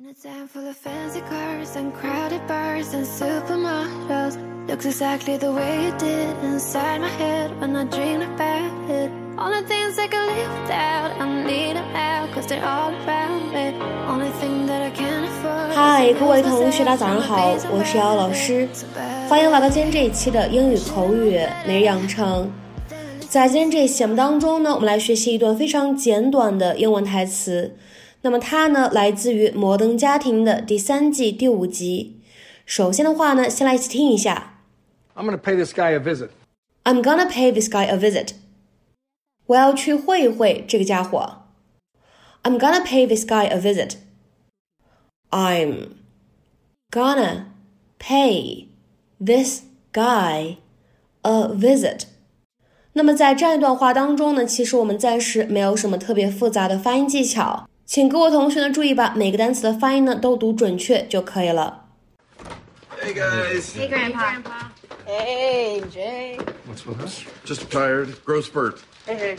Looks exactly the way it did inside my head when I dreamed about it All the things I could live without, I need them out, cause they're all around me Only thing that I can't afford 嗨，各位同学，大家早上好，我是姚老师，欢迎来到今天这一期的英语口语每日养成。在今天这一期节目当中呢，我们来学习一段非常简短的英文台词。那么它呢，来自于《摩登家庭》的第三季第五集。首先的话呢，先来一起听一下。I'm gonna pay this guy a visit. I'm gonna pay this guy a visit. 我要去会一会这个家伙。I'm gonna pay this guy a visit. I'm gonna pay this guy a visit. 那么在这样一段话当中呢，其实我们暂时没有什么特别复杂的发音技巧。 请各位同学呢注意，把每个单词的发音呢都读准确就可以了。Hey guys. Hey, Grandpa. Hey, Jay. What's with us? Just tired. Growth spurt. Hey,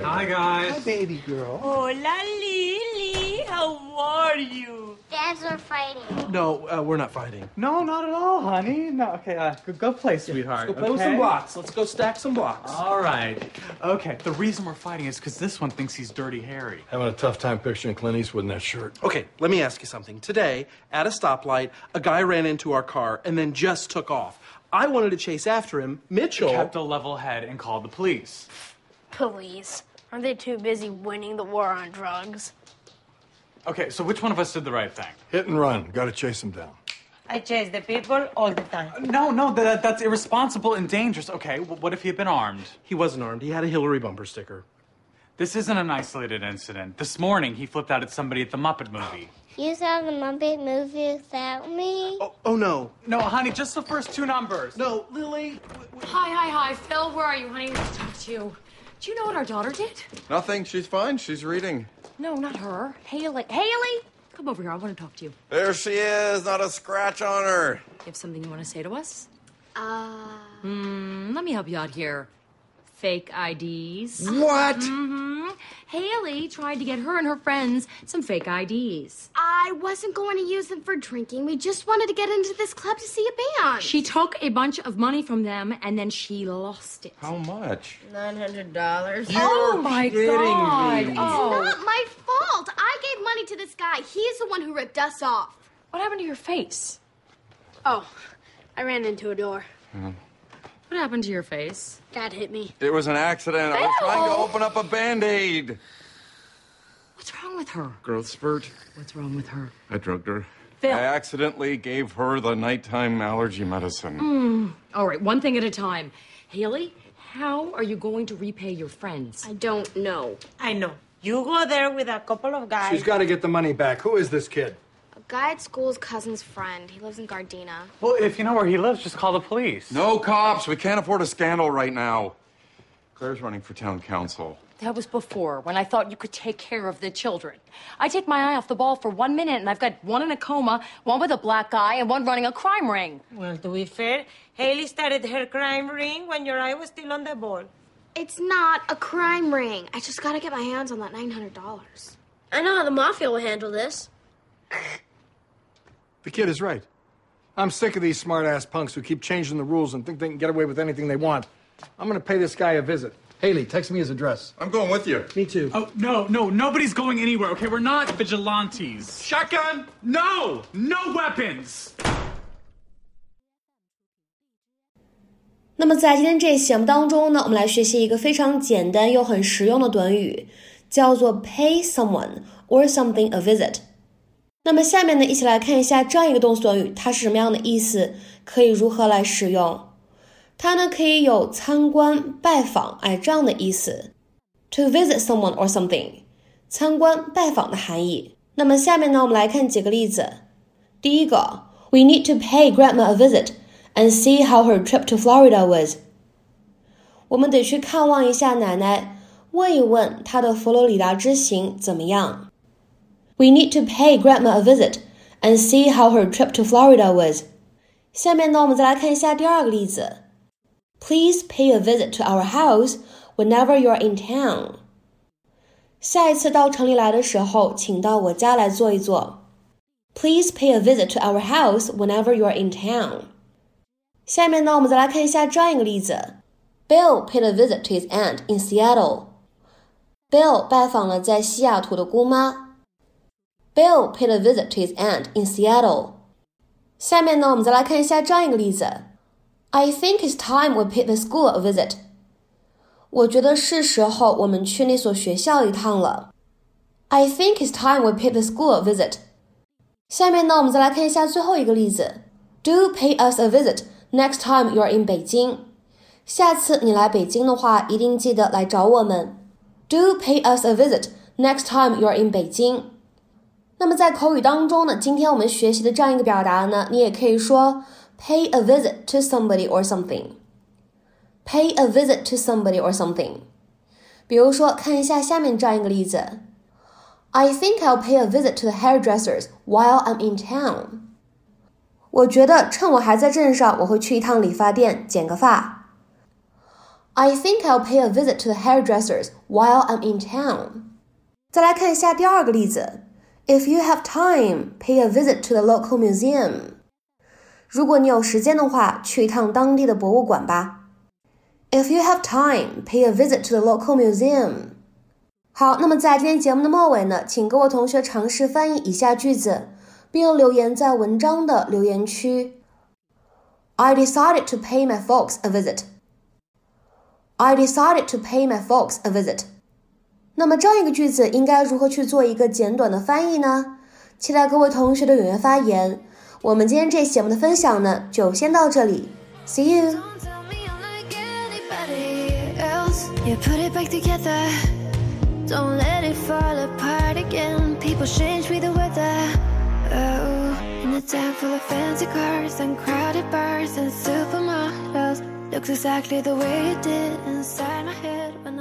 Hi, guys. Hi, baby girl. Oh, la Lily, how are you? Dads are fighting. No, uh, we're not fighting. No, not at all, honey. No, okay, uh, go, go play, sweetheart. Go play with some blocks. Let's go stack some blocks. All right. Okay, the reason we're fighting is because this one thinks he's Dirty Harry. Having a tough time picturing Clint Eastwood in that shirt. Okay, let me ask you something. Today, at a stoplight, a guy ran into our car and then just took off. I wanted to chase after him. Mitchell. Kept a level head and called the police. Police. Aren't they too busy winning the war on drugs? Okay, so which one of us did the right thing? Hit and run. Got to chase him down. I chase the people all the time. Uh, no, no, that, that's irresponsible and dangerous. Okay, well, what if he had been armed? He wasn't armed. He had a Hillary bumper sticker. This isn't an isolated incident. This morning, he flipped out at somebody at the Muppet movie. You saw the Muppet movie without me? Oh, oh no. No, honey, just the first two numbers. No, Lily. Hi, hi, hi. Phil, where are you, honey? Nice to talk to you. Do you know what our daughter did? Nothing. She's fine. She's reading. No, not her. Haley. Haley! Come over here. I want to talk to you. There she is. Not a scratch on her. You have something you want to say to us? Uh. Hmm, let me help you out here. Fake IDs. What? Mm-hmm. Haley tried to get her and her friends some fake IDs. I wasn't going to use them for drinking. We just wanted to get into this club to see a band. She took a bunch of money from them and then she lost it. How much? $900. oh my god! It's Oh, not my fault. I gave money to this guy. He's the one who ripped us off. what happened to your face? Oh, I ran into a door. Mm. What happened to your face? Dad hit me. It was an accident. I was trying to open up a band aid. What's wrong with her? Growth spurt. What's wrong with her? I drugged her. Phil. I accidentally gave her the nighttime allergy medicine. Mm. All right, one thing at a time. Haley, how are you going to repay your friends? I don't know. I know. You go there with a couple of guys. She's got to get the money back. Who is this kid? A guy at school's cousin's friend. He lives in Gardena. Well, if you know where he lives, just call the police. No cops. We can't afford a scandal right now. Claire's running for town council. That was before, when I thought you could take care of the children. I take my eye off the ball for one minute, and I've got one in a coma, one with a black eye, and one running a crime ring. Well, to be fair, Haley started her crime ring when your eye was still on the ball. It's not a crime ring. I just gotta get my hands on that $900. I know how the mafia will handle this. The kid is right. I'm sick of these smart ass punks who keep changing the rules and think they can get away with anything they want. I'm gonna pay this guy a visit. Haley, text me his address. I'm going with you. Me too. Oh, no, no, nobody's going anywhere, okay? We're not vigilantes. Shotgun. No! No weapons! 那么在今天这一节目当中呢，我们来学习一个非常简单又很实用的短语，叫做 pay someone or something a visit。那么下面呢，一起来看一下这样一个动词短语，它是什么样的意思，可以如何来使用。它呢可以有参观、拜访，哎这样的意思。To visit someone or something，参观、拜访的含义。那么下面呢，我们来看几个例子。第一个，We need to pay Grandma a visit and see how her trip to Florida was。我们得去看望一下奶奶，问一问她的佛罗里达之行怎么样。We need to pay Grandma a visit and see how her trip to Florida was。下面呢，我们再来看一下第二个例子。Please pay a visit to our house whenever you're in town。下一次到城里来的时候，请到我家来坐一坐。 Please pay a visit to our house whenever you are in town. 下面呢，我们再来看一下这样一个例子：Bill paid a visit to his aunt in Seattle. Bill 拜访了在西雅图的姑妈。Bill paid a visit to his aunt in Seattle. 下面呢，我们再来看一下这样一个例子：I think it's time we pay the school a visit. 我觉得是时候我们去那所学校一趟了。I think it's time we pay the school a visit. 下面呢，我们再来看一下最后一个例子：Do pay us a visit next time you are in 北京。下次你来北京的话，一定记得来找我们。Do pay us a visit next time you are in 北京。那么在口语当中呢，今天我们学习的这样一个表达呢，你也可以说 pay a visit to somebody or something。Pay a visit to somebody or something。比如说，看一下下面这样一个例子。I think I'll pay a visit to the hairdressers while I'm in town. 我觉得趁我还在镇上，我会去一趟理发店剪个发。I think I'll pay a visit to the hairdressers while I'm in town. 再来看一下第二个例子：If you have time, pay a visit to the local museum. 如果你有时间的话，去一趟当地的博物馆吧。If you have time, pay a visit to the local museum. 好，那么在今天节目的末尾呢，请各位同学尝试翻译以下句子，并留言在文章的留言区。I decided to pay my folks a visit. I decided to pay my folks a visit. 那么这样一个句子应该如何去做一个简短的翻译呢？期待各位同学的踊跃发言。我们今天这节目的分享呢，就先到这里。See you. Don't let it fall apart again. People change with the weather. Full of fancy cars and crowded bars and supermodels. Looks exactly the way it did inside my head when.